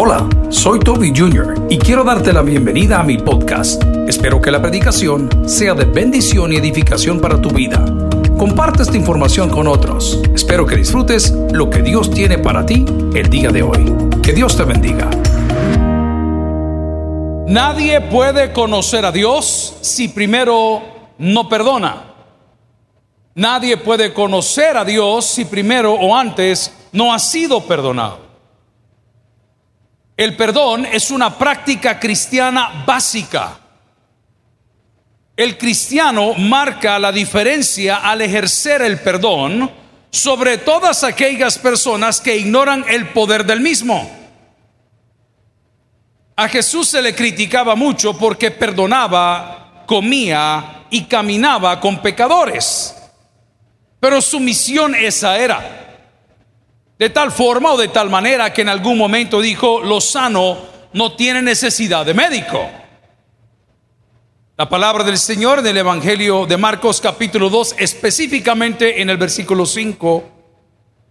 Hola, soy Toby Jr. y quiero darte la bienvenida a mi podcast. Espero que la predicación sea de bendición y edificación para tu vida. Comparte esta información con otros. Espero que disfrutes lo que Dios tiene para ti el día de hoy. Que Dios te bendiga. Nadie puede conocer a Dios si primero no perdona. Nadie puede conocer a Dios si primero o antes no ha sido perdonado. El perdón es una práctica cristiana básica. El cristiano marca la diferencia al ejercer el perdón sobre todas aquellas personas que ignoran el poder del mismo. A Jesús se le criticaba mucho porque perdonaba, comía y caminaba con pecadores. Pero su misión esa era. De tal forma o de tal manera que en algún momento dijo, lo sano no tiene necesidad de médico. La palabra del Señor en el Evangelio de Marcos capítulo 2, específicamente en el versículo 5,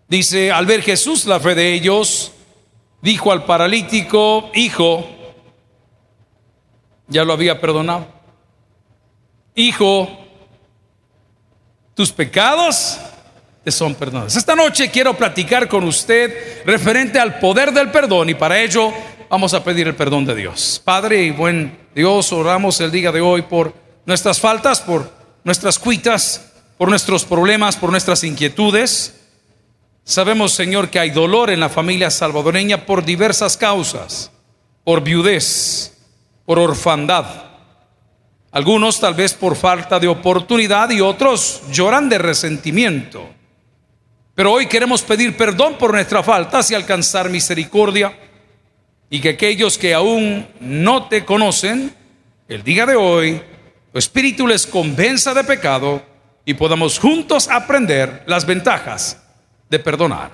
dice, al ver Jesús la fe de ellos, dijo al paralítico, hijo, ya lo había perdonado, hijo, tus pecados son perdonados. Esta noche quiero platicar con usted referente al poder del perdón y para ello vamos a pedir el perdón de Dios. Padre y buen Dios, oramos el día de hoy por nuestras faltas, por nuestras cuitas, por nuestros problemas, por nuestras inquietudes. Sabemos, Señor, que hay dolor en la familia salvadoreña por diversas causas, por viudez, por orfandad, algunos tal vez por falta de oportunidad y otros lloran de resentimiento. Pero hoy queremos pedir perdón por nuestras faltas y alcanzar misericordia. Y que aquellos que aún no te conocen, el día de hoy, tu espíritu les convenza de pecado y podamos juntos aprender las ventajas de perdonar.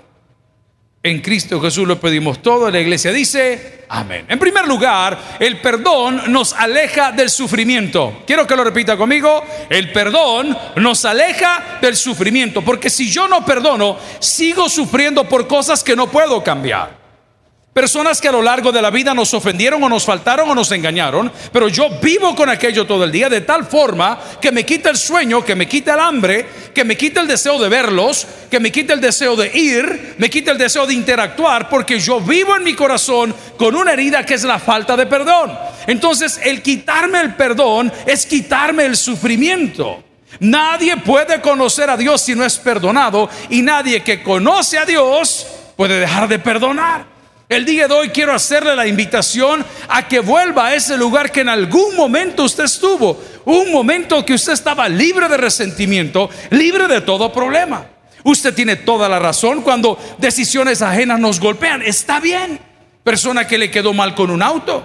En Cristo Jesús lo pedimos todo. La iglesia dice, amén. En primer lugar, el perdón nos aleja del sufrimiento. Quiero que lo repita conmigo. El perdón nos aleja del sufrimiento. Porque si yo no perdono, sigo sufriendo por cosas que no puedo cambiar. Personas que a lo largo de la vida nos ofendieron o nos faltaron o nos engañaron, pero yo vivo con aquello todo el día de tal forma que me quita el sueño, que me quita el hambre, que me quita el deseo de verlos, que me quita el deseo de ir, me quita el deseo de interactuar, porque yo vivo en mi corazón con una herida que es la falta de perdón. Entonces el quitarme el perdón es quitarme el sufrimiento. Nadie puede conocer a Dios si no es perdonado y nadie que conoce a Dios puede dejar de perdonar. El día de hoy quiero hacerle la invitación a que vuelva a ese lugar que en algún momento usted estuvo, un momento que usted estaba libre de resentimiento, libre de todo problema. Usted tiene toda la razón cuando decisiones ajenas nos golpean. Está bien. Persona que le quedó mal con un auto.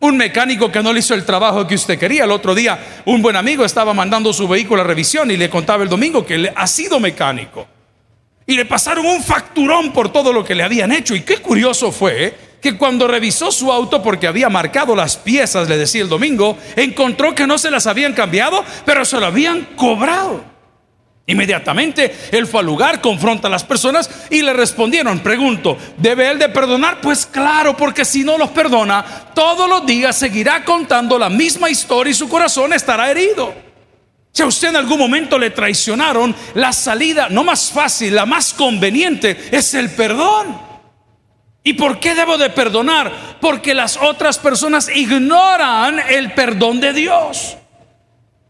Un mecánico que no le hizo el trabajo que usted quería. El otro día un buen amigo estaba mandando su vehículo a revisión y le contaba el domingo que ha sido mecánico y le pasaron un facturón por todo lo que le habían hecho. Y qué curioso fue ¿eh? que cuando revisó su auto, porque había marcado las piezas, le decía el domingo, encontró que no se las habían cambiado, pero se lo habían cobrado. Inmediatamente él fue al lugar, confronta a las personas y le respondieron, pregunto, ¿debe él de perdonar? Pues claro, porque si no los perdona, todos los días seguirá contando la misma historia y su corazón estará herido. Si a usted en algún momento le traicionaron, la salida no más fácil, la más conveniente es el perdón. ¿Y por qué debo de perdonar? Porque las otras personas ignoran el perdón de Dios.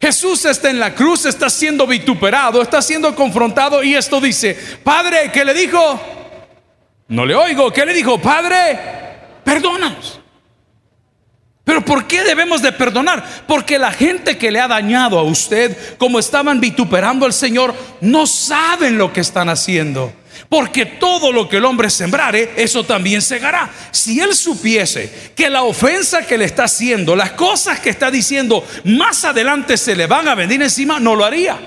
Jesús está en la cruz, está siendo vituperado, está siendo confrontado y esto dice, Padre, ¿qué le dijo? No le oigo, ¿qué le dijo? Padre, perdónanos. Pero ¿por qué debemos de perdonar? Porque la gente que le ha dañado a usted, como estaban vituperando al Señor, no saben lo que están haciendo. Porque todo lo que el hombre sembrare, eso también segará. Si él supiese que la ofensa que le está haciendo, las cosas que está diciendo, más adelante se le van a venir encima, no lo haría.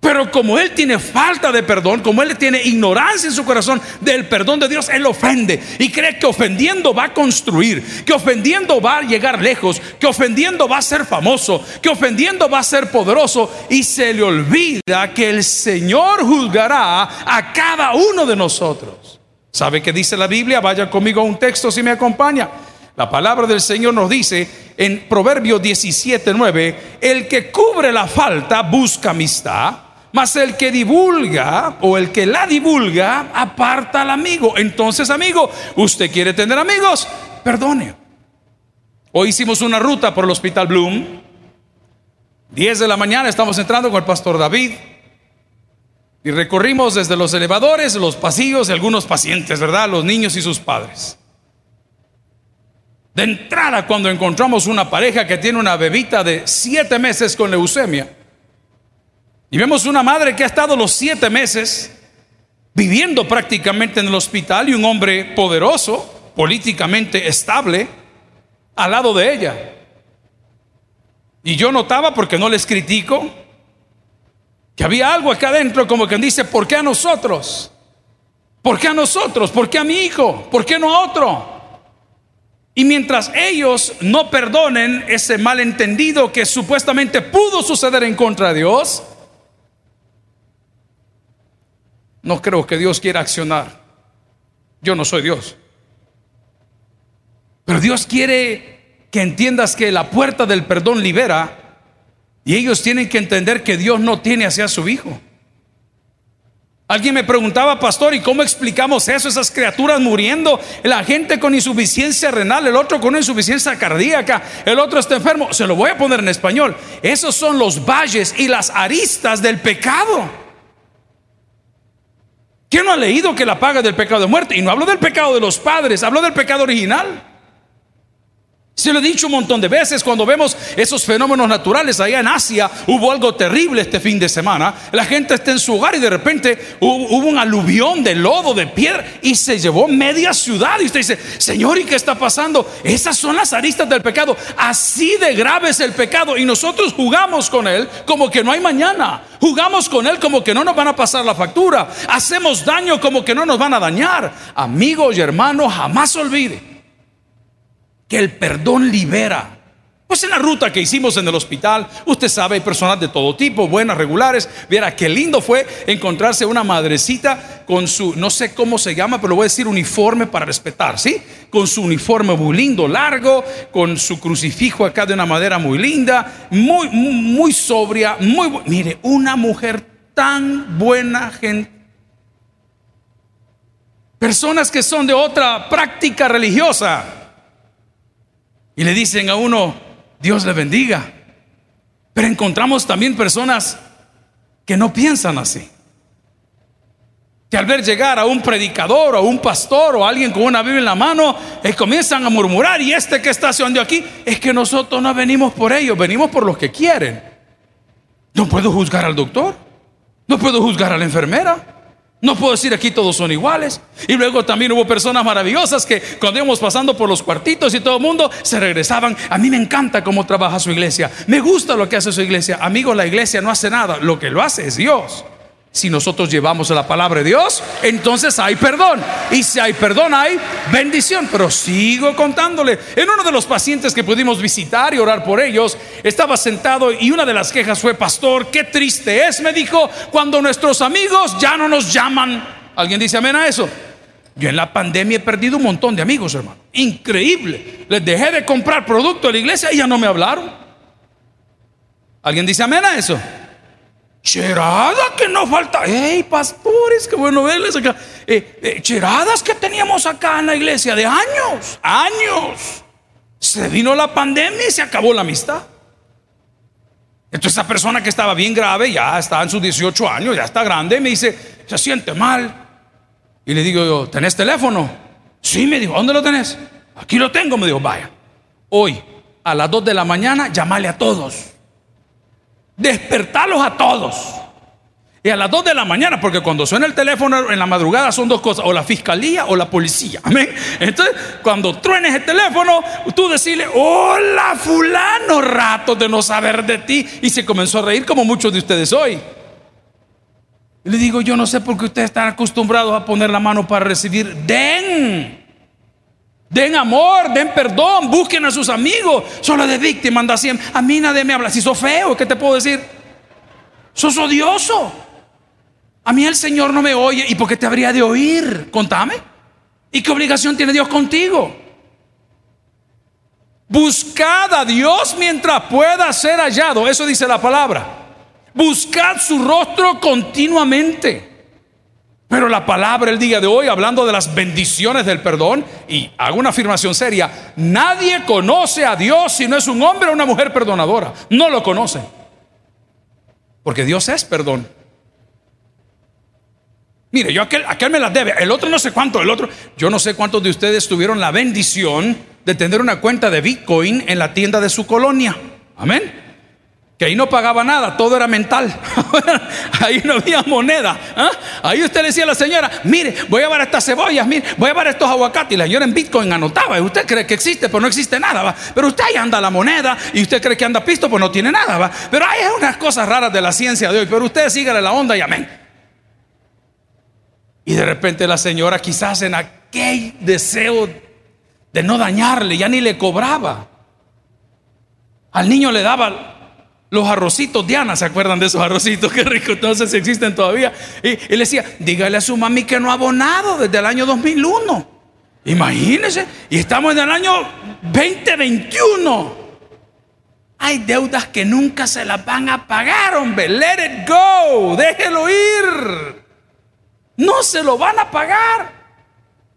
Pero como él tiene falta de perdón, como él tiene ignorancia en su corazón del perdón de Dios, él ofende y cree que ofendiendo va a construir, que ofendiendo va a llegar lejos, que ofendiendo va a ser famoso, que ofendiendo va a ser poderoso y se le olvida que el Señor juzgará a cada uno de nosotros. ¿Sabe qué dice la Biblia? Vaya conmigo a un texto si me acompaña. La palabra del Señor nos dice en Proverbio 17, 9, el que cubre la falta busca amistad, mas el que divulga o el que la divulga aparta al amigo. Entonces, amigo, usted quiere tener amigos, perdone. Hoy hicimos una ruta por el Hospital Bloom. 10 de la mañana estamos entrando con el pastor David. Y recorrimos desde los elevadores, los pasillos de algunos pacientes, ¿verdad? Los niños y sus padres. De entrada, cuando encontramos una pareja que tiene una bebita de siete meses con leucemia, y vemos una madre que ha estado los siete meses viviendo prácticamente en el hospital y un hombre poderoso, políticamente estable, al lado de ella. Y yo notaba, porque no les critico, que había algo acá adentro como quien dice, ¿por qué a nosotros? ¿Por qué a nosotros? ¿Por qué a mi hijo? ¿Por qué no a otro? Y mientras ellos no perdonen ese malentendido que supuestamente pudo suceder en contra de Dios, no creo que Dios quiera accionar. Yo no soy Dios. Pero Dios quiere que entiendas que la puerta del perdón libera y ellos tienen que entender que Dios no tiene hacia su hijo. Alguien me preguntaba, pastor, ¿y cómo explicamos eso? Esas criaturas muriendo, la gente con insuficiencia renal, el otro con insuficiencia cardíaca, el otro está enfermo. Se lo voy a poner en español. Esos son los valles y las aristas del pecado. ¿Quién no ha leído que la paga del pecado de muerte? Y no hablo del pecado de los padres, hablo del pecado original. Se lo he dicho un montón de veces cuando vemos esos fenómenos naturales allá en Asia, hubo algo terrible este fin de semana. La gente está en su hogar y de repente hubo, un aluvión de lodo, de piedra y se llevó media ciudad. Y usted dice, Señor, ¿y qué está pasando? Esas son las aristas del pecado. Así de grave es el pecado y nosotros jugamos con él como que no hay mañana. Jugamos con él como que no nos van a pasar la factura. Hacemos daño como que no nos van a dañar. Amigos y hermanos, jamás olvide que el perdón libera. Pues en la ruta que hicimos en el hospital, usted sabe, hay personas de todo tipo, buenas, regulares. Viera qué lindo fue encontrarse una madrecita con su, no sé cómo se llama, pero lo voy a decir uniforme para respetar, ¿sí? Con su uniforme muy lindo, largo, con su crucifijo acá de una madera muy linda, muy, muy, sobria, muy, mire, una mujer tan buena gente. Personas que son de otra práctica religiosa y le dicen a uno, Dios le bendiga. Pero encontramos también personas que no piensan así. Que al ver llegar a un predicador o un pastor o alguien con una Biblia en la mano, eh, comienzan a murmurar, y este que está haciendo aquí, es que nosotros no venimos por ellos, venimos por los que quieren. No puedo juzgar al doctor, no puedo juzgar a la enfermera, no puedo decir aquí todos son iguales. Y luego también hubo personas maravillosas que cuando íbamos pasando por los cuartitos y todo el mundo se regresaban. A mí me encanta cómo trabaja su iglesia. Me gusta lo que hace su iglesia. Amigo, la iglesia no hace nada. Lo que lo hace es Dios. Si nosotros llevamos la palabra de Dios, entonces hay perdón. Y si hay perdón, hay bendición. Pero sigo contándole. En uno de los pacientes que pudimos visitar y orar por ellos, estaba sentado y una de las quejas fue, pastor, qué triste es, me dijo, cuando nuestros amigos ya no nos llaman. ¿Alguien dice amén a eso? Yo en la pandemia he perdido un montón de amigos, hermano. Increíble. Les dejé de comprar producto de la iglesia y ya no me hablaron. ¿Alguien dice amén a eso? Cherada que no falta. ¡Ey, pastores! Qué bueno verles acá. Eh, eh, cheradas que teníamos acá en la iglesia de años, años. Se vino la pandemia y se acabó la amistad. Entonces, esa persona que estaba bien grave, ya está en sus 18 años, ya está grande, me dice, se siente mal. Y le digo ¿tenés teléfono? Sí, me dijo, ¿dónde lo tenés? Aquí lo tengo, me dijo, vaya. Hoy, a las 2 de la mañana, llamale a todos despertarlos a todos. Y a las 2 de la mañana, porque cuando suena el teléfono en la madrugada son dos cosas, o la fiscalía o la policía. Amén. Entonces, cuando truenes el teléfono, tú decirle, hola fulano, rato de no saber de ti. Y se comenzó a reír como muchos de ustedes hoy. Le digo, yo no sé por qué ustedes están acostumbrados a poner la mano para recibir. Den. Den amor, den perdón, busquen a sus amigos. Solo de víctima anda siempre. A mí nadie me habla. Si sos feo, ¿qué te puedo decir? Sos odioso. A mí el Señor no me oye. ¿Y por qué te habría de oír? Contame. ¿Y qué obligación tiene Dios contigo? Buscad a Dios mientras pueda ser hallado. Eso dice la palabra. Buscad su rostro continuamente. Pero la palabra el día de hoy, hablando de las bendiciones del perdón, y hago una afirmación seria, nadie conoce a Dios si no es un hombre o una mujer perdonadora. No lo conoce. Porque Dios es perdón. Mire, yo aquel, aquel me las debe, el otro no sé cuánto, el otro, yo no sé cuántos de ustedes tuvieron la bendición de tener una cuenta de Bitcoin en la tienda de su colonia. Amén. Que ahí no pagaba nada, todo era mental. ahí no había moneda. ¿ah? Ahí usted le decía a la señora, mire, voy a llevar estas cebollas, mire, voy a llevar estos aguacates. Y la señora en Bitcoin anotaba. Y usted cree que existe, pero no existe nada. ¿va? Pero usted ahí anda la moneda y usted cree que anda pisto, pues no tiene nada. ¿va? Pero hay unas cosas raras de la ciencia de hoy. Pero usted sígale la onda y amén. Y de repente la señora quizás en aquel deseo de no dañarle, ya ni le cobraba. Al niño le daba los arrocitos Diana, ¿se acuerdan de esos arrocitos? Qué rico, no sé si existen todavía. Y, le decía, dígale a su mami que no ha abonado desde el año 2001. Imagínense, y estamos en el año 2021. Hay deudas que nunca se las van a pagar, hombre. Let it go, déjelo ir. No se lo van a pagar.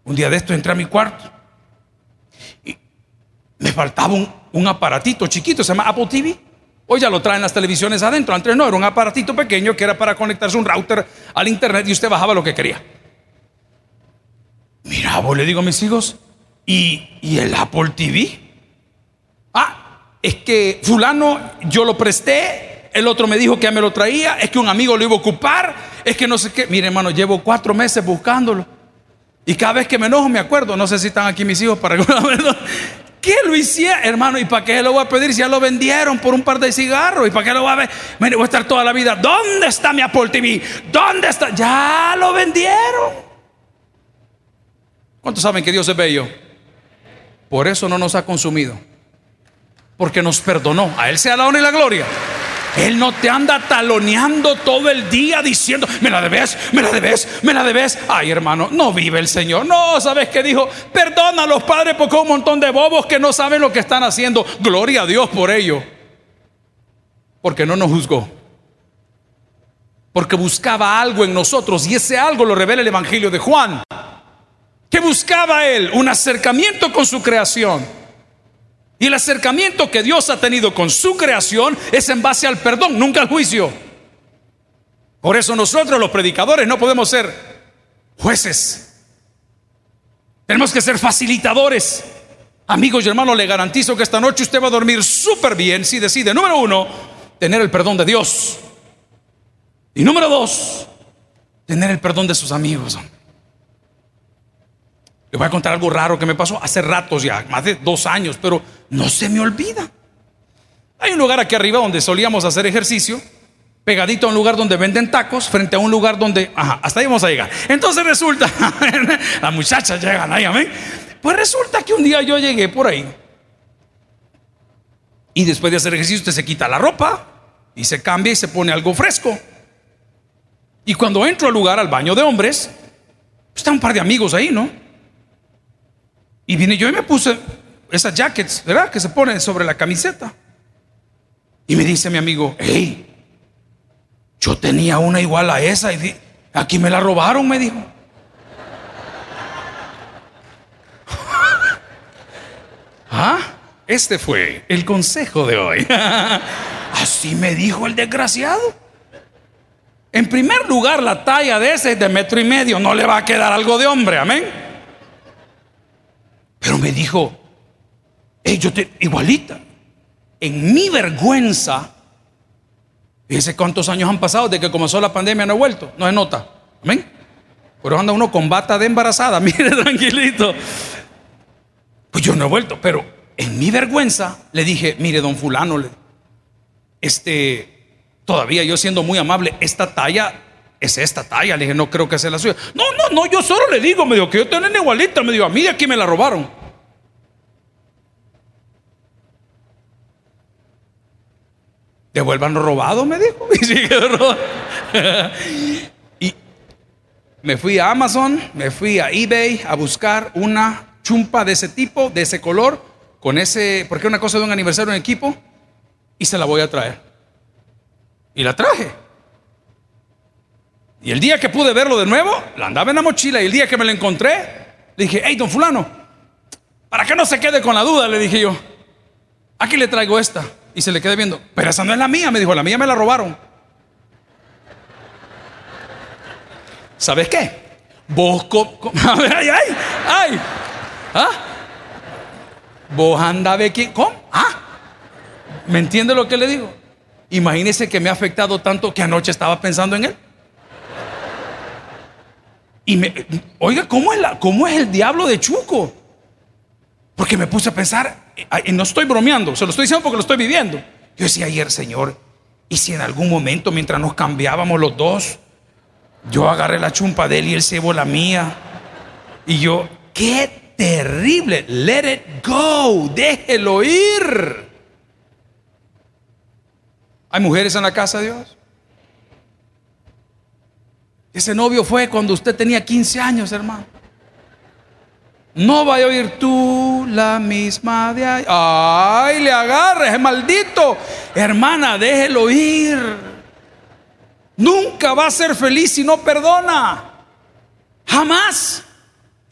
Un día de esto entré a mi cuarto y me faltaba un, un aparatito chiquito, se llama Apple TV. Hoy ya lo traen las televisiones adentro. Antes no, era un aparatito pequeño que era para conectarse un router al internet y usted bajaba lo que quería. Mira, vos le digo a mis hijos, ¿y, ¿y el Apple TV? Ah, es que fulano yo lo presté, el otro me dijo que ya me lo traía, es que un amigo lo iba a ocupar, es que no sé qué. Mire, hermano, llevo cuatro meses buscándolo. Y cada vez que me enojo me acuerdo, no sé si están aquí mis hijos para que ¿Qué lo hiciera, hermano? ¿Y para qué lo voy a pedir si ya lo vendieron por un par de cigarros? ¿Y para qué lo voy a ver? Voy a estar toda la vida. ¿Dónde está mi Apple? ¿Dónde está? Ya lo vendieron. ¿Cuántos saben que Dios es bello? Por eso no nos ha consumido. Porque nos perdonó. A Él sea la honra y la gloria. Él no te anda taloneando todo el día diciendo, me la debes, me la debes, me la debes. Ay, hermano, no vive el Señor. No, ¿sabes qué dijo? Perdona a los padres porque un montón de bobos que no saben lo que están haciendo. Gloria a Dios por ello. Porque no nos juzgó. Porque buscaba algo en nosotros y ese algo lo revela el Evangelio de Juan. ¿Qué buscaba él? Un acercamiento con su creación. Y el acercamiento que Dios ha tenido con su creación es en base al perdón, nunca al juicio. Por eso nosotros los predicadores no podemos ser jueces. Tenemos que ser facilitadores. Amigos y hermanos, le garantizo que esta noche usted va a dormir súper bien si decide, número uno, tener el perdón de Dios. Y número dos, tener el perdón de sus amigos. Les voy a contar algo raro que me pasó hace ratos ya, más de dos años, pero no se me olvida. Hay un lugar aquí arriba donde solíamos hacer ejercicio, pegadito a un lugar donde venden tacos, frente a un lugar donde, ajá, hasta ahí vamos a llegar. Entonces resulta, las muchachas llegan ahí, amén. Pues resulta que un día yo llegué por ahí y después de hacer ejercicio usted se quita la ropa y se cambia y se pone algo fresco. Y cuando entro al lugar, al baño de hombres, pues está un par de amigos ahí, ¿no? Y vine yo y me puse esas jackets, ¿verdad? Que se ponen sobre la camiseta. Y me dice mi amigo, hey, yo tenía una igual a esa y aquí me la robaron, me dijo. ah, este fue el consejo de hoy. Así me dijo el desgraciado. En primer lugar, la talla de ese es de metro y medio, no le va a quedar algo de hombre, amén. Pero me dijo, yo te, igualita, en mi vergüenza, fíjese cuántos años han pasado desde que comenzó la pandemia, no he vuelto, no se nota, amén. Pero anda uno con bata de embarazada, mire tranquilito. Pues yo no he vuelto, pero en mi vergüenza le dije, mire, don fulano, este, todavía yo siendo muy amable, esta talla es esta talla. Le dije, no creo que sea la suya. No, no, no, yo solo le digo, me dijo, que yo tengo igualita. Me dijo, a mí de aquí me la robaron. Devuelvan robado, me dijo. Y me fui a Amazon, me fui a eBay a buscar una chumpa de ese tipo, de ese color, con ese, porque una cosa de un aniversario en equipo, y se la voy a traer. Y la traje. Y el día que pude verlo de nuevo, la andaba en la mochila, y el día que me la encontré, le dije, hey, don fulano, para que no se quede con la duda, le dije yo, aquí le traigo esta. Y se le quedé viendo, pero esa no es la mía, me dijo, la mía me la robaron. ¿Sabes qué? Vos, ay, ay, ay, ¿ah? Vos anda a quién, ¿cómo? ¿Ah? ¿Me entiende lo que le digo? Imagínese que me ha afectado tanto que anoche estaba pensando en él. Y me, oiga, ¿cómo es, la, ¿cómo es el diablo de Chuco? Porque me puse a pensar, y no estoy bromeando, se lo estoy diciendo porque lo estoy viviendo. Yo decía ayer, Señor, y si en algún momento mientras nos cambiábamos los dos, yo agarré la chumpa de él y él se llevó la mía. Y yo, qué terrible. Let it go. Déjelo ir. ¿Hay mujeres en la casa de Dios? Ese novio fue cuando usted tenía 15 años, hermano. No vaya a oír tú la misma de ahí. Ay, le agarres, maldito. Hermana, déjelo ir. Nunca va a ser feliz si no perdona. Jamás.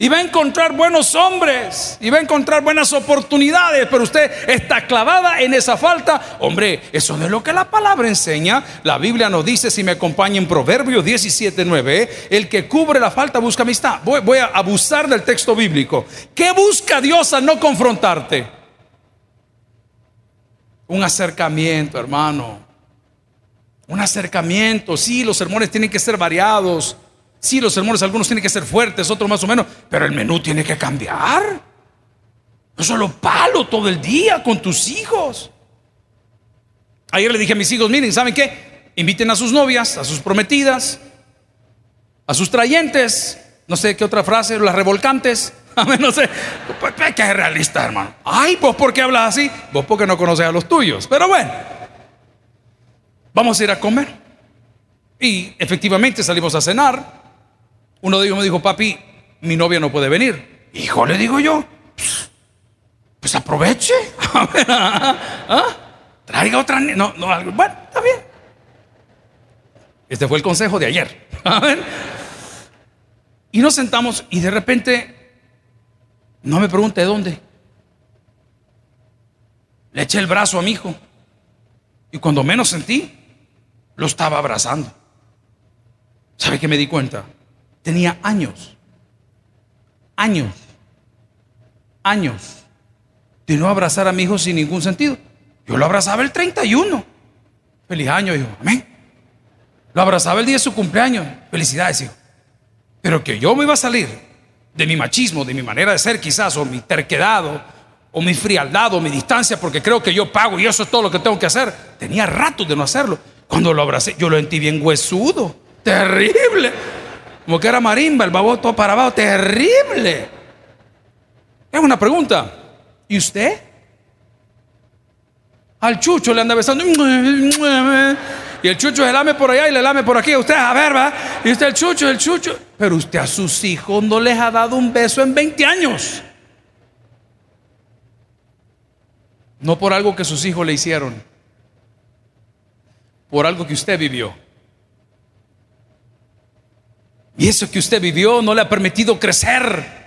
Y va a encontrar buenos hombres. Y va a encontrar buenas oportunidades. Pero usted está clavada en esa falta. Hombre, eso no es lo que la palabra enseña. La Biblia nos dice, si me acompaña en Proverbios 17, 9, el que cubre la falta busca amistad. Voy, voy a abusar del texto bíblico. ¿Qué busca Dios al no confrontarte? Un acercamiento, hermano un acercamiento. Sí, los sermones tienen que ser variados. Sí, los sermones algunos tienen que ser fuertes, otros más o menos, pero el menú tiene que cambiar. No solo palo todo el día con tus hijos. Ayer le dije a mis hijos, miren, ¿saben qué? Inviten a sus novias, a sus prometidas, a sus trayentes, no sé qué otra frase, las revolcantes. No sé, pues, pues, que es realista, hermano. Ay, vos, ¿por qué hablas así? Vos, porque no conoces a los tuyos. Pero bueno, vamos a ir a comer. Y efectivamente salimos a cenar. Uno de ellos me dijo, papi, mi novia no puede venir. Hijo, le digo yo, pues aproveche. ¿ah? Traiga otra. No, no, bueno, está bien. Este fue el consejo de ayer. Y nos sentamos y de repente, no me pregunte dónde. Le eché el brazo a mi hijo. Y cuando menos sentí, lo estaba abrazando. ¿Sabe qué me di cuenta? Tenía años, años, años de no abrazar a mi hijo sin ningún sentido. Yo lo abrazaba el 31. Feliz año, hijo. Amén. Lo abrazaba el día de su cumpleaños. Felicidades, hijo. Pero que yo me iba a salir de mi machismo, de mi manera de ser quizás, o mi terquedad, o, mi frialdad, o mi distancia, porque creo que yo pago y eso es todo lo que tengo que hacer. Tenía rato de no hacerlo. Cuando lo abracé, yo lo sentí bien huesudo. Terrible. Como que era marimba, el babo todo para abajo. Terrible. Es una pregunta. ¿Y usted? Al chucho le anda besando. Y el chucho se lame por allá y le lame por aquí. Usted, a ver, va. Y usted, el chucho, el chucho. Pero usted a sus hijos no les ha dado un beso en 20 años. No por algo que sus hijos le hicieron por algo que usted vivió. Y eso que usted vivió no le ha permitido crecer.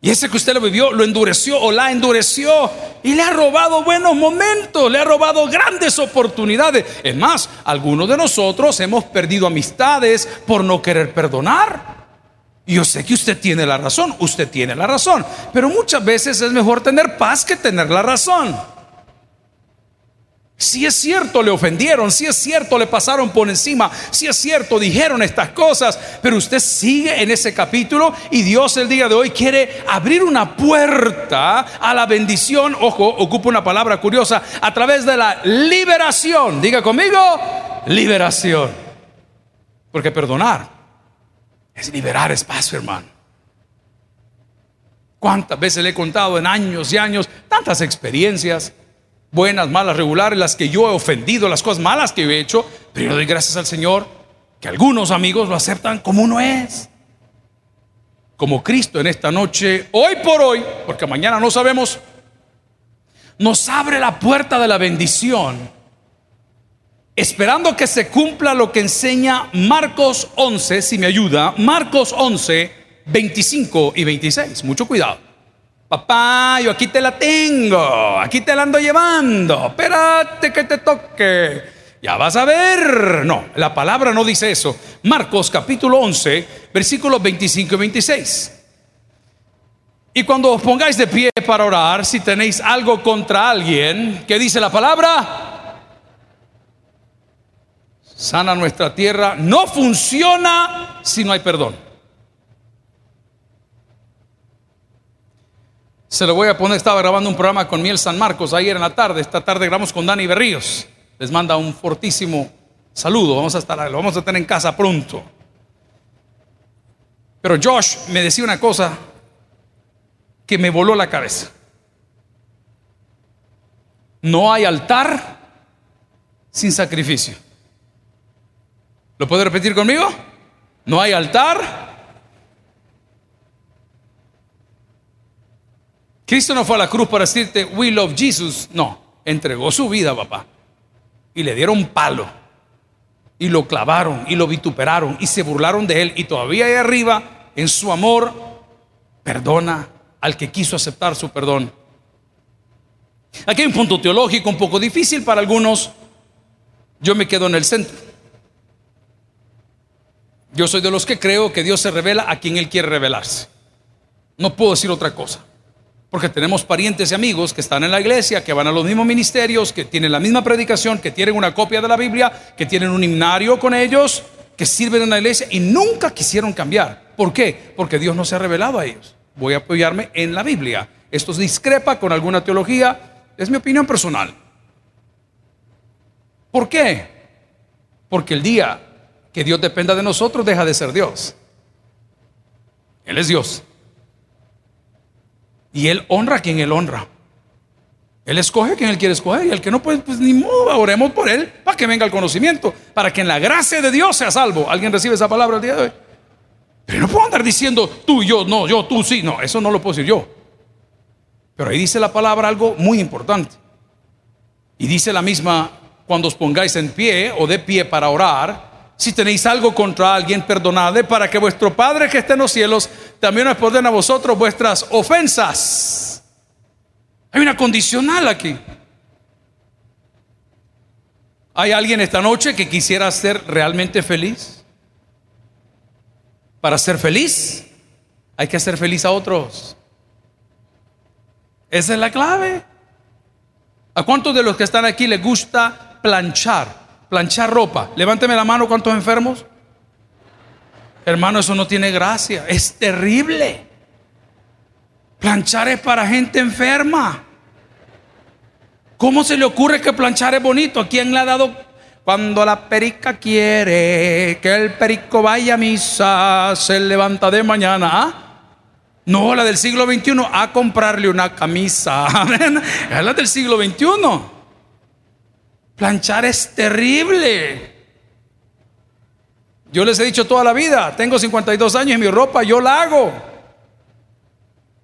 Y ese que usted lo vivió lo endureció o la endureció y le ha robado buenos momentos, le ha robado grandes oportunidades. Es más, algunos de nosotros hemos perdido amistades por no querer perdonar. Y yo sé que usted tiene la razón, usted tiene la razón, pero muchas veces es mejor tener paz que tener la razón. Si es cierto, le ofendieron, si es cierto, le pasaron por encima, si es cierto, dijeron estas cosas, pero usted sigue en ese capítulo y Dios el día de hoy quiere abrir una puerta a la bendición, ojo, ocupa una palabra curiosa, a través de la liberación. Diga conmigo, liberación. Porque perdonar es liberar espacio, hermano. ¿Cuántas veces le he contado en años y años tantas experiencias? Buenas, malas, regulares, las que yo he ofendido, las cosas malas que yo he hecho, pero yo doy gracias al Señor que algunos amigos lo aceptan como uno es. Como Cristo en esta noche, hoy por hoy, porque mañana no sabemos, nos abre la puerta de la bendición, esperando que se cumpla lo que enseña Marcos 11, si me ayuda, Marcos 11, 25 y 26. Mucho cuidado. Papá, yo aquí te la tengo, aquí te la ando llevando, espérate que te toque. Ya vas a ver. No, la palabra no dice eso. Marcos capítulo 11, versículos 25 y 26. Y cuando os pongáis de pie para orar, si tenéis algo contra alguien, ¿qué dice la palabra? Sana nuestra tierra. No funciona si no hay perdón. Se lo voy a poner, estaba grabando un programa con Miel San Marcos ayer en la tarde, esta tarde grabamos con Dani Berríos. Les manda un fortísimo saludo, vamos a estar, vamos a tener en casa pronto. Pero Josh me decía una cosa que me voló la cabeza. No hay altar sin sacrificio. ¿Lo puede repetir conmigo? No hay altar. Cristo no fue a la cruz para decirte, we love Jesus. No, entregó su vida, papá. Y le dieron palo. Y lo clavaron y lo vituperaron y se burlaron de él. Y todavía ahí arriba, en su amor, perdona al que quiso aceptar su perdón. Aquí hay un punto teológico un poco difícil para algunos. Yo me quedo en el centro. Yo soy de los que creo que Dios se revela a quien Él quiere revelarse. No puedo decir otra cosa. Porque tenemos parientes y amigos que están en la iglesia, que van a los mismos ministerios, que tienen la misma predicación, que tienen una copia de la Biblia, que tienen un himnario con ellos, que sirven en la iglesia y nunca quisieron cambiar. ¿Por qué? Porque Dios no se ha revelado a ellos voy a apoyarme en la Biblia. Esto discrepa con alguna teología, es mi opinión personal. ¿Por qué? Porque el día que Dios dependa de nosotros deja de ser Dios. Él es Dios. Y Él honra a quien Él honra. Él escoge a quien Él quiere escoger y el que no puede, pues ni modo, oremos por Él para que venga el conocimiento, para que en la gracia de Dios sea salvo. ¿Alguien recibe esa palabra el día de hoy? Pero no puedo andar diciendo tú yo, no, yo, tú sí, no, eso no lo puedo decir yo. Pero ahí dice la palabra algo muy importante. Y dice la misma, cuando os pongáis en pie o de pie para orar, si tenéis algo contra alguien, perdonadle para que vuestro Padre que esté en los cielos también os perdone a vosotros vuestras ofensas. Hay una condicional aquí. ¿Hay alguien esta noche que quisiera ser realmente feliz? Para ser feliz, hay que hacer feliz a otros. Esa es la clave. ¿A cuántos de los que están aquí les gusta planchar? Planchar ropa. Levánteme la mano, ¿cuántos enfermos? Hermano, eso no tiene gracia. Es terrible. Planchar es para gente enferma. ¿Cómo se le ocurre que planchar es bonito? ¿A quién le ha dado cuando la perica quiere que el perico vaya a misa, se levanta de mañana. ¿ah? No, la del siglo XXI, a comprarle una camisa. Es la del siglo XXI. Planchar es terrible. Yo les he dicho toda la vida, tengo 52 años y mi ropa yo la hago.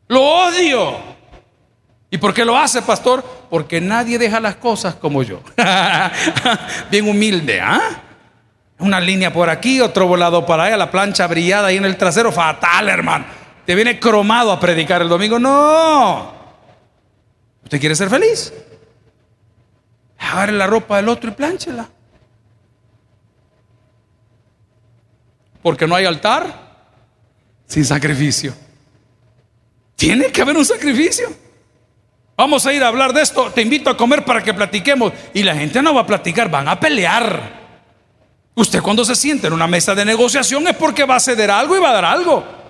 Lo odio. ¿Y por qué lo hace, pastor? Porque nadie deja las cosas como yo. Bien humilde, ¿ah? Una línea por aquí, otro volado para allá, la plancha brillada ahí en el trasero, fatal, hermano. Te viene cromado a predicar el domingo. No. ¿Usted quiere ser feliz? Agarre la ropa del otro y plánchela. Porque no hay altar sin sacrificio. Tiene que haber un sacrificio. Vamos a ir a hablar de esto. Te invito a comer para que platiquemos. Y la gente no va a platicar, van a pelear. Usted cuando se siente en una mesa de negociación es porque va a ceder algo y va a dar algo.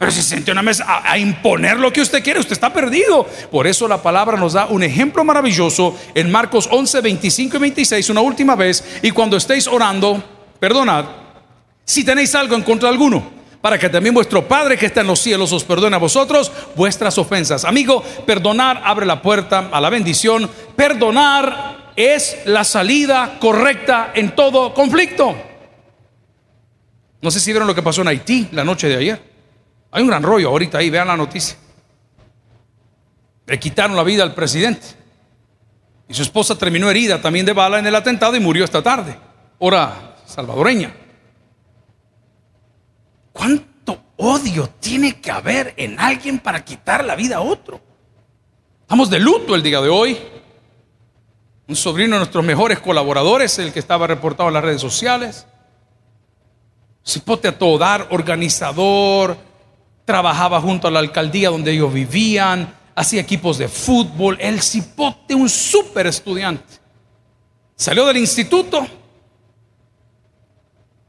Pero si se siente en una mesa a, a, imponer lo que usted quiere, usted está perdido. Por eso la palabra nos da un ejemplo maravilloso en Marcos 11, 25 y 26, una última vez. Y cuando estéis orando, perdonad, si tenéis algo en contra de alguno para que también vuestro Padre que está en los cielos os perdone a vosotros vuestras ofensas. Amigo, perdonar abre la puerta a la bendición. Perdonar es la salida correcta en todo conflicto. No sé si vieron lo que pasó en Haití la noche de ayer. Hay un gran rollo ahorita ahí, vean la noticia. Le quitaron la vida al presidente. Y su esposa terminó herida también de bala en el atentado y murió esta tarde. Hora salvadoreña. ¿Cuánto odio tiene que haber en alguien para quitar la vida a otro? Estamos de luto el día de hoy. Un sobrino de nuestros mejores colaboradores, el que estaba reportado en las redes sociales. Cipote a todo dar, organizador, trabajaba junto a la alcaldía donde ellos vivían, hacía equipos de fútbol, el cipote, un súper estudiante. Salió del instituto,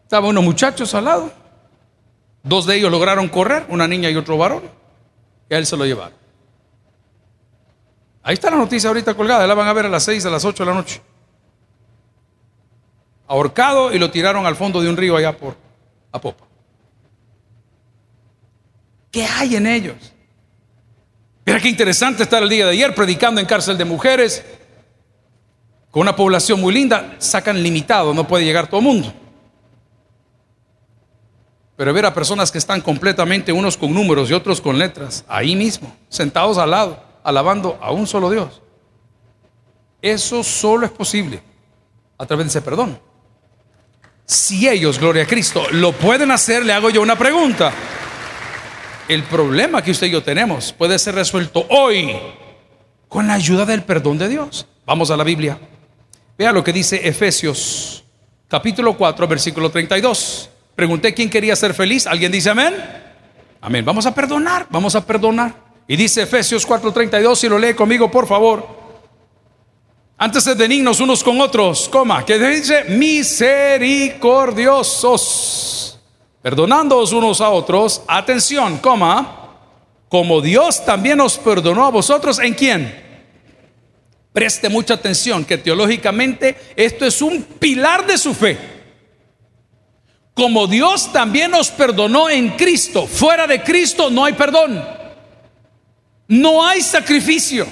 estaban unos muchachos al lado, dos de ellos lograron correr, una niña y otro varón, y a él se lo llevaron. Ahí está la noticia ahorita colgada, la van a ver a las 6, a las 8 de la noche. Ahorcado y lo tiraron al fondo de un río allá por Apopa. ¿Qué hay en ellos? Mira qué interesante estar el día de ayer predicando en cárcel de mujeres, con una población muy linda, sacan limitado, no puede llegar todo el mundo. Pero ver a personas que están completamente unos con números y otros con letras, ahí mismo, sentados al lado, alabando a un solo Dios. Eso solo es posible a través de ese perdón. Si ellos, gloria a Cristo, lo pueden hacer, le hago yo una pregunta. El problema que usted y yo tenemos puede ser resuelto hoy con la ayuda del perdón de Dios. Vamos a la Biblia. Vea lo que dice Efesios capítulo 4, versículo 32. Pregunté quién quería ser feliz. ¿Alguien dice amén? Amén. Vamos a perdonar, vamos a perdonar. Y dice Efesios 4:32, si lo lee conmigo, por favor. Antes de benignos unos con otros, coma, que dice misericordiosos perdonándoos unos a otros, atención, coma, como Dios también os perdonó a vosotros, ¿en quién? Preste mucha atención, que teológicamente esto es un pilar de su fe. Como Dios también os perdonó en Cristo, fuera de Cristo no hay perdón, no hay sacrificio.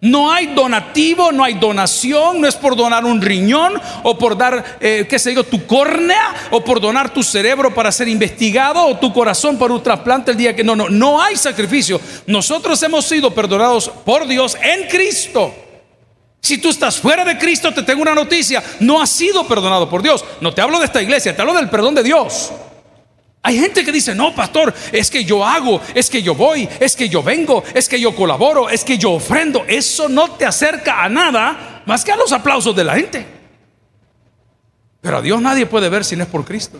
No hay donativo, no hay donación, no es por donar un riñón o por dar, eh, qué sé tu córnea o por donar tu cerebro para ser investigado o tu corazón para un trasplante el día que no, no, no hay sacrificio. Nosotros hemos sido perdonados por Dios en Cristo. Si tú estás fuera de Cristo, te tengo una noticia, no has sido perdonado por Dios. No te hablo de esta iglesia, te hablo del perdón de Dios. Hay gente que dice, no, pastor, es que yo hago, es que yo voy, es que yo vengo, es que yo colaboro, es que yo ofrendo. Eso no te acerca a nada más que a los aplausos de la gente. Pero a Dios nadie puede ver si no es por Cristo.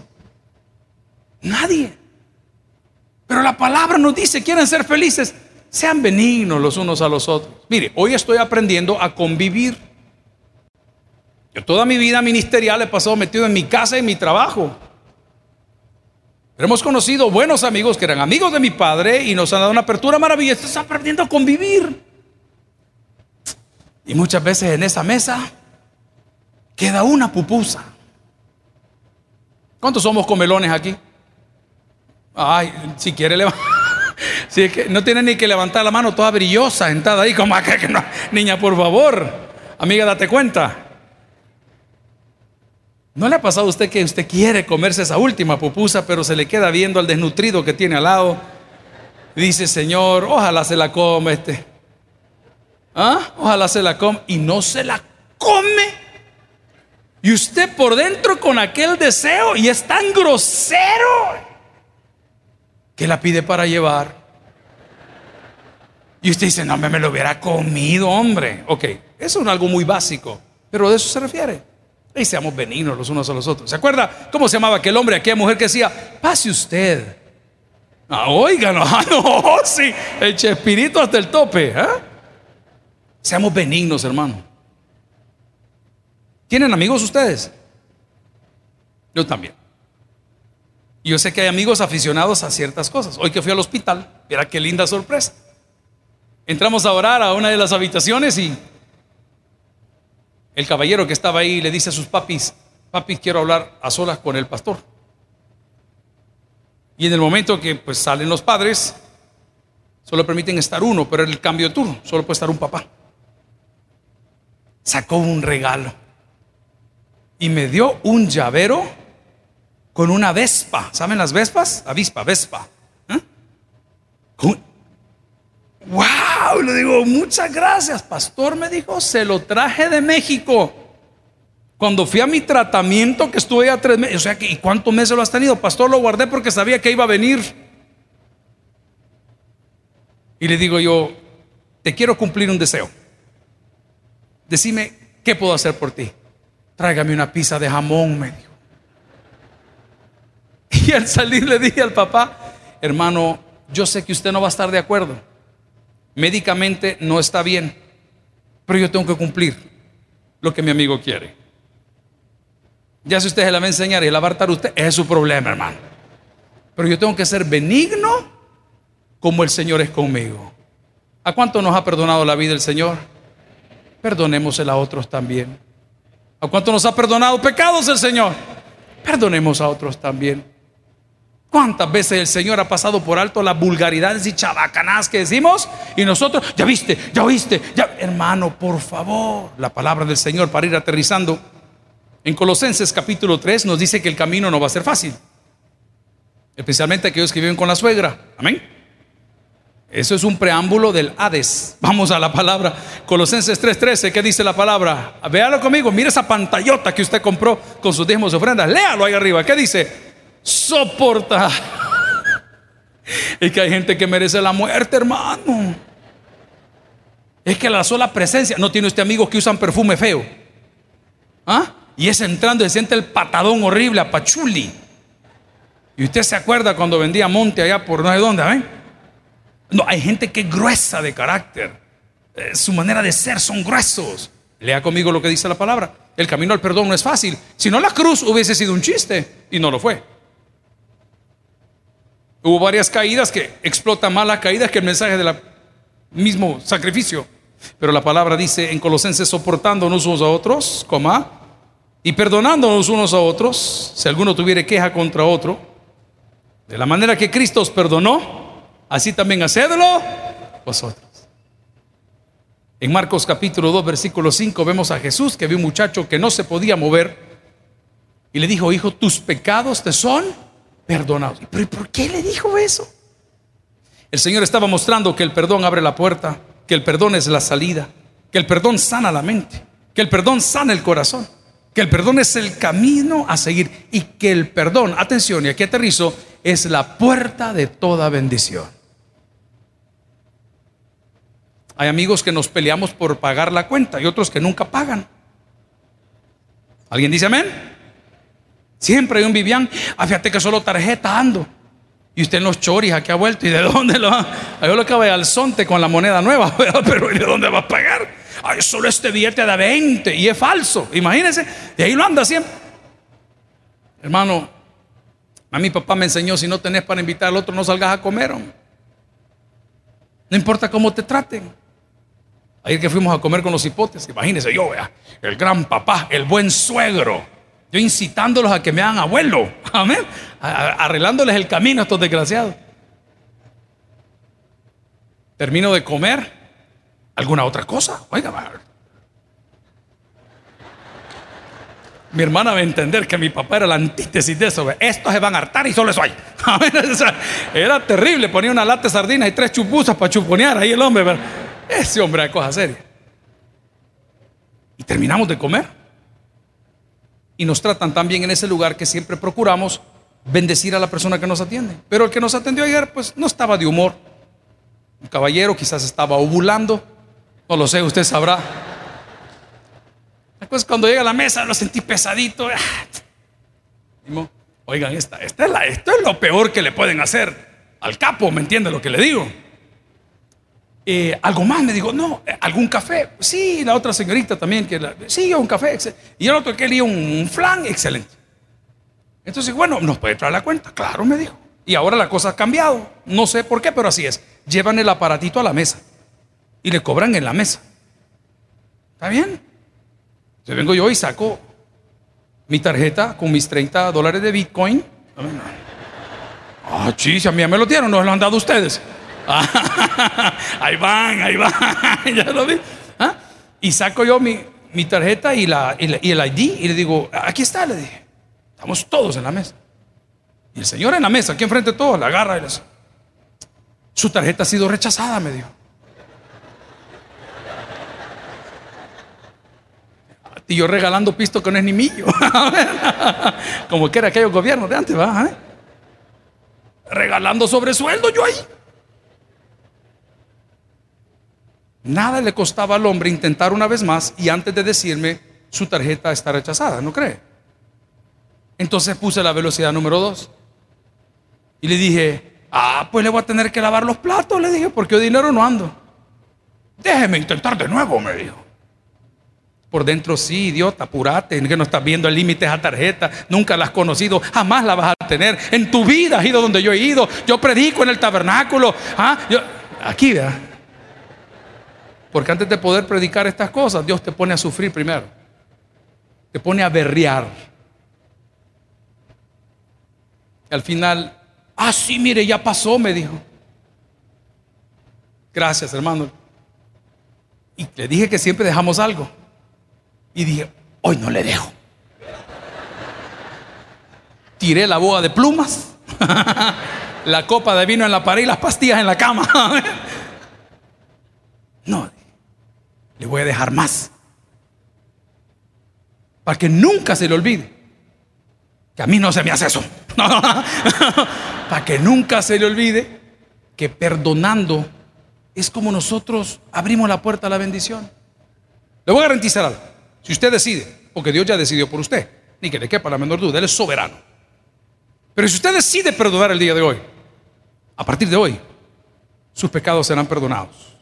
Nadie. Pero la palabra nos dice, quieren ser felices, sean benignos los unos a los otros. Mire, hoy estoy aprendiendo a convivir. Yo toda mi vida ministerial he pasado metido en mi casa y en mi trabajo hemos conocido buenos amigos que eran amigos de mi padre y nos han dado una apertura maravillosa. Estás aprendiendo a convivir. Y muchas veces en esa mesa queda una pupusa. ¿Cuántos somos comelones aquí? Ay, si quiere levantar. No tiene ni que levantar la mano toda brillosa, sentada ahí, como que no. Niña, por favor, amiga, date cuenta. ¿No le ha pasado a usted que usted quiere comerse esa última pupusa, pero se le queda viendo al desnutrido que tiene al lado? dice, Señor, ojalá se la come este. ¿Ah? Ojalá se la come. Y no se la come. Y usted por dentro con aquel deseo y es tan grosero que la pide para llevar. Y usted dice, no, me, me lo hubiera comido, hombre. Ok, eso es algo muy básico, pero de eso se refiere. Y seamos benignos los unos a los otros. ¿Se acuerda cómo se llamaba aquel hombre, aquella mujer que decía, pase usted? Ah, oigan, ah, no, sí, el chespirito hasta el tope. ¿eh? Seamos benignos, hermano. ¿Tienen amigos ustedes? Yo también. yo sé que hay amigos aficionados a ciertas cosas. Hoy que fui al hospital, mira qué linda sorpresa. Entramos a orar a una de las habitaciones y el caballero que estaba ahí le dice a sus papis, papis, quiero hablar a solas con el pastor. Y en el momento que pues salen los padres, solo permiten estar uno, pero en el cambio de turno, solo puede estar un papá. Sacó un regalo y me dio un llavero con una vespa. ¿Saben las vespas? Avispa, vespa. ¿Eh? ¡Wow! Le digo, muchas gracias, pastor. Me dijo, se lo traje de México. Cuando fui a mi tratamiento, que estuve a tres meses, o sea, ¿y cuántos meses lo has tenido? Pastor, lo guardé porque sabía que iba a venir. Y le digo yo, te quiero cumplir un deseo. Decime, ¿qué puedo hacer por ti? Tráigame una pizza de jamón, me dijo. Y al salir le dije al papá, hermano, yo sé que usted no va a estar de acuerdo. Médicamente no está bien, pero yo tengo que cumplir lo que mi amigo quiere. Ya si usted se la va a enseñar y la va a usted, es su problema, hermano. Pero yo tengo que ser benigno como el Señor es conmigo. ¿A cuánto nos ha perdonado la vida el Señor? Perdonémosela a otros también. ¿A cuánto nos ha perdonado pecados el Señor? Perdonemos a otros también. ¿Cuántas veces el Señor ha pasado por alto las vulgaridades y chabacanas que decimos? Y nosotros, ya viste, ya oíste, ya, hermano, por favor, la palabra del Señor para ir aterrizando. En Colosenses capítulo 3 nos dice que el camino no va a ser fácil. Especialmente aquellos que viven con la suegra. Amén. Eso es un preámbulo del Hades. Vamos a la palabra. Colosenses 3:13, ¿qué dice la palabra? Véalo conmigo, mire esa pantallota que usted compró con sus diezmos y ofrendas. Léalo ahí arriba. ¿Qué dice? Soporta. Es que hay gente que merece la muerte, hermano. Es que la sola presencia. No tiene usted amigos que usan perfume feo. ¿Ah? Y es entrando y siente el patadón horrible a Pachuli. Y usted se acuerda cuando vendía monte allá por no sé dónde, ¿eh? No, hay gente que es gruesa de carácter. Eh, su manera de ser son gruesos. Lea conmigo lo que dice la palabra. El camino al perdón no es fácil. Si no, la cruz hubiese sido un chiste y no lo fue. Hubo varias caídas que explotan más las caídas que el mensaje del mismo sacrificio. Pero la palabra dice en Colosenses soportándonos unos a otros, coma, y perdonándonos unos a otros, si alguno tuviera queja contra otro, de la manera que Cristo os perdonó, así también hacedlo vosotros. En Marcos capítulo 2, versículo 5 vemos a Jesús que vio un muchacho que no se podía mover y le dijo, hijo, tus pecados te son perdonados. ¿Pero por qué le dijo eso? El Señor estaba mostrando que el perdón abre la puerta, que el perdón es la salida, que el perdón sana la mente, que el perdón sana el corazón, que el perdón es el camino a seguir y que el perdón, atención, y aquí aterrizo, es la puerta de toda bendición. Hay amigos que nos peleamos por pagar la cuenta y otros que nunca pagan. ¿Alguien dice amén? Siempre hay un Vivian, ah, fíjate que solo tarjeta ando. Y usted en los choris aquí ha vuelto. ¿Y de dónde lo va? Yo lo voy al sonte con la moneda nueva, pero ¿de dónde va a pagar? Ay, solo este billete de 20 y es falso. Imagínense, de ahí lo anda siempre. Hermano, a mi papá me enseñó: si no tenés para invitar al otro, no salgas a comer. No importa cómo te traten. Ayer que fuimos a comer con los hipotes, imagínense yo, vea, el gran papá, el buen suegro, yo incitándolos a que me hagan abuelo, amén, arreglándoles el camino a estos desgraciados. Termino de comer, alguna otra cosa, oiga, mi hermana va a entender que mi papá era la antítesis de eso. Estos se van a hartar y solo eso hay. Era terrible. Ponía una lata de sardinas y tres chupuzas para chuponear ahí el hombre. Ese hombre de cosas serias. Y terminamos de comer. Y nos tratan tan bien en ese lugar que siempre procuramos bendecir a la persona que nos atiende. Pero el que nos atendió ayer, pues no estaba de humor. Un caballero quizás estaba ovulando. No lo sé, usted sabrá. Después cuando llega a la mesa lo sentí pesadito. Oigan, esta, esta es la, esto es lo peor que le pueden hacer al capo, ¿me entiende lo que le digo? Eh, algo más, me dijo, no, algún café. Sí, la otra señorita también, que sí, un café. Y el otro quería un, un flan, excelente. Entonces, bueno, ¿nos puede traer la cuenta? Claro, me dijo. Y ahora la cosa ha cambiado. No sé por qué, pero así es. Llevan el aparatito a la mesa y le cobran en la mesa. ¿Está bien? Entonces vengo yo y saco mi tarjeta con mis 30 dólares de Bitcoin. Ah, sí, a mí ya me lo dieron, no lo han dado ustedes. ahí van, ahí van, ya lo vi. ¿Ah? Y saco yo mi, tarjeta y, la, y, el ID y le digo, aquí está, le dije, estamos todos en la mesa. Y el señor en la mesa, aquí enfrente de todos, la agarra y le dice, su tarjeta ha sido rechazada, me dijo. Y yo regalando pisto que no es ni mío. Como que era aquellos gobiernos de antes, ¿va? ¿Eh? Regalando sobresueldo yo ahí. Nada le costaba al hombre intentar una vez más y antes de decirme su tarjeta está rechazada, ¿no cree? Entonces puse la velocidad número dos. Y le dije, ah, pues le voy a tener que lavar los platos, le dije, porque yo dinero no ando. Déjeme intentar de nuevo, me dijo. Por dentro sí, idiota, apurate, que no estás viendo el límite esa tarjeta, nunca la has conocido, jamás la vas a tener. En tu vida has ido donde yo he ido, yo predico en el tabernáculo. ¿ah? aquí, ¿verdad? Porque antes de poder predicar estas cosas, Dios te pone a sufrir primero. Te pone a berrear. al final, ah, sí, mire, ya pasó, me dijo. Gracias, hermano. Y le dije que siempre dejamos algo. Y dije, hoy no le dejo. Tiré la boga de plumas, la copa de vino en la pared y las pastillas en la cama. no, le voy a dejar más. Para que nunca se le olvide. Que a mí no se me hace eso. Para que nunca se le olvide que perdonando es como nosotros abrimos la puerta a la bendición. Le voy a garantizar algo. Si usted decide, porque Dios ya decidió por usted, ni que le quepa la menor duda, Él es soberano. Pero si usted decide perdonar el día de hoy, a partir de hoy, sus pecados serán perdonados.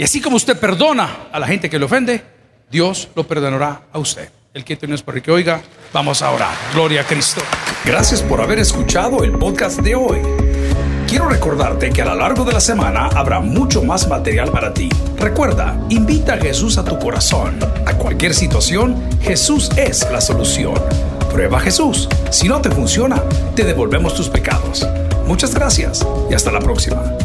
Y así como usted perdona a la gente que le ofende, Dios lo perdonará a usted. El que tiene es para que oiga, vamos a orar. Gloria a Cristo. Gracias por haber escuchado el podcast de hoy. Quiero recordarte que a lo largo de la semana habrá mucho más material para ti. Recuerda, invita a Jesús a tu corazón. A cualquier situación, Jesús es la solución. Prueba Jesús. Si no te funciona, te devolvemos tus pecados. Muchas gracias y hasta la próxima.